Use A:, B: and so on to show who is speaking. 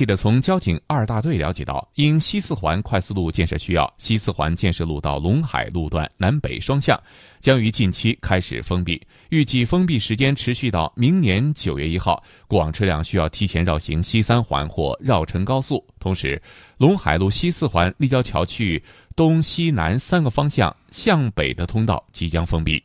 A: 记者从交警二大队了解到，因西四环快速路建设需要，西四环建设路到陇海路段南北双向将于近期开始封闭。预计封闭时间持续到明年九月一号，过往车辆需要提前绕行西三环或绕城高速。同时，陇海路、西四环立交桥区域东西南三个方向向北的通道即将封闭。